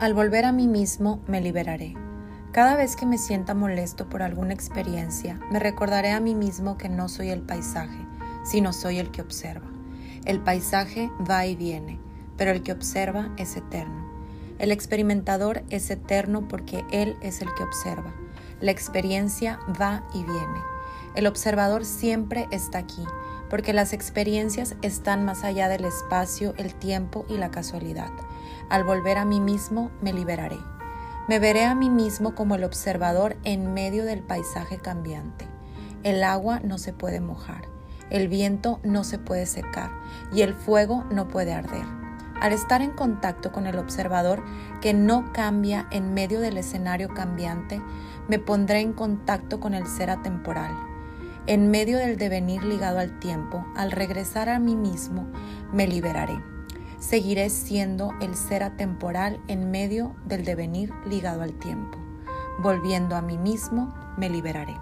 Al volver a mí mismo me liberaré. Cada vez que me sienta molesto por alguna experiencia, me recordaré a mí mismo que no soy el paisaje, sino soy el que observa. El paisaje va y viene, pero el que observa es eterno. El experimentador es eterno porque él es el que observa. La experiencia va y viene. El observador siempre está aquí, porque las experiencias están más allá del espacio, el tiempo y la casualidad. Al volver a mí mismo, me liberaré. Me veré a mí mismo como el observador en medio del paisaje cambiante. El agua no se puede mojar, el viento no se puede secar y el fuego no puede arder. Al estar en contacto con el observador que no cambia en medio del escenario cambiante, me pondré en contacto con el ser atemporal. En medio del devenir ligado al tiempo, al regresar a mí mismo, me liberaré seguiré siendo el ser atemporal en medio del devenir ligado al tiempo. Volviendo a mí mismo, me liberaré.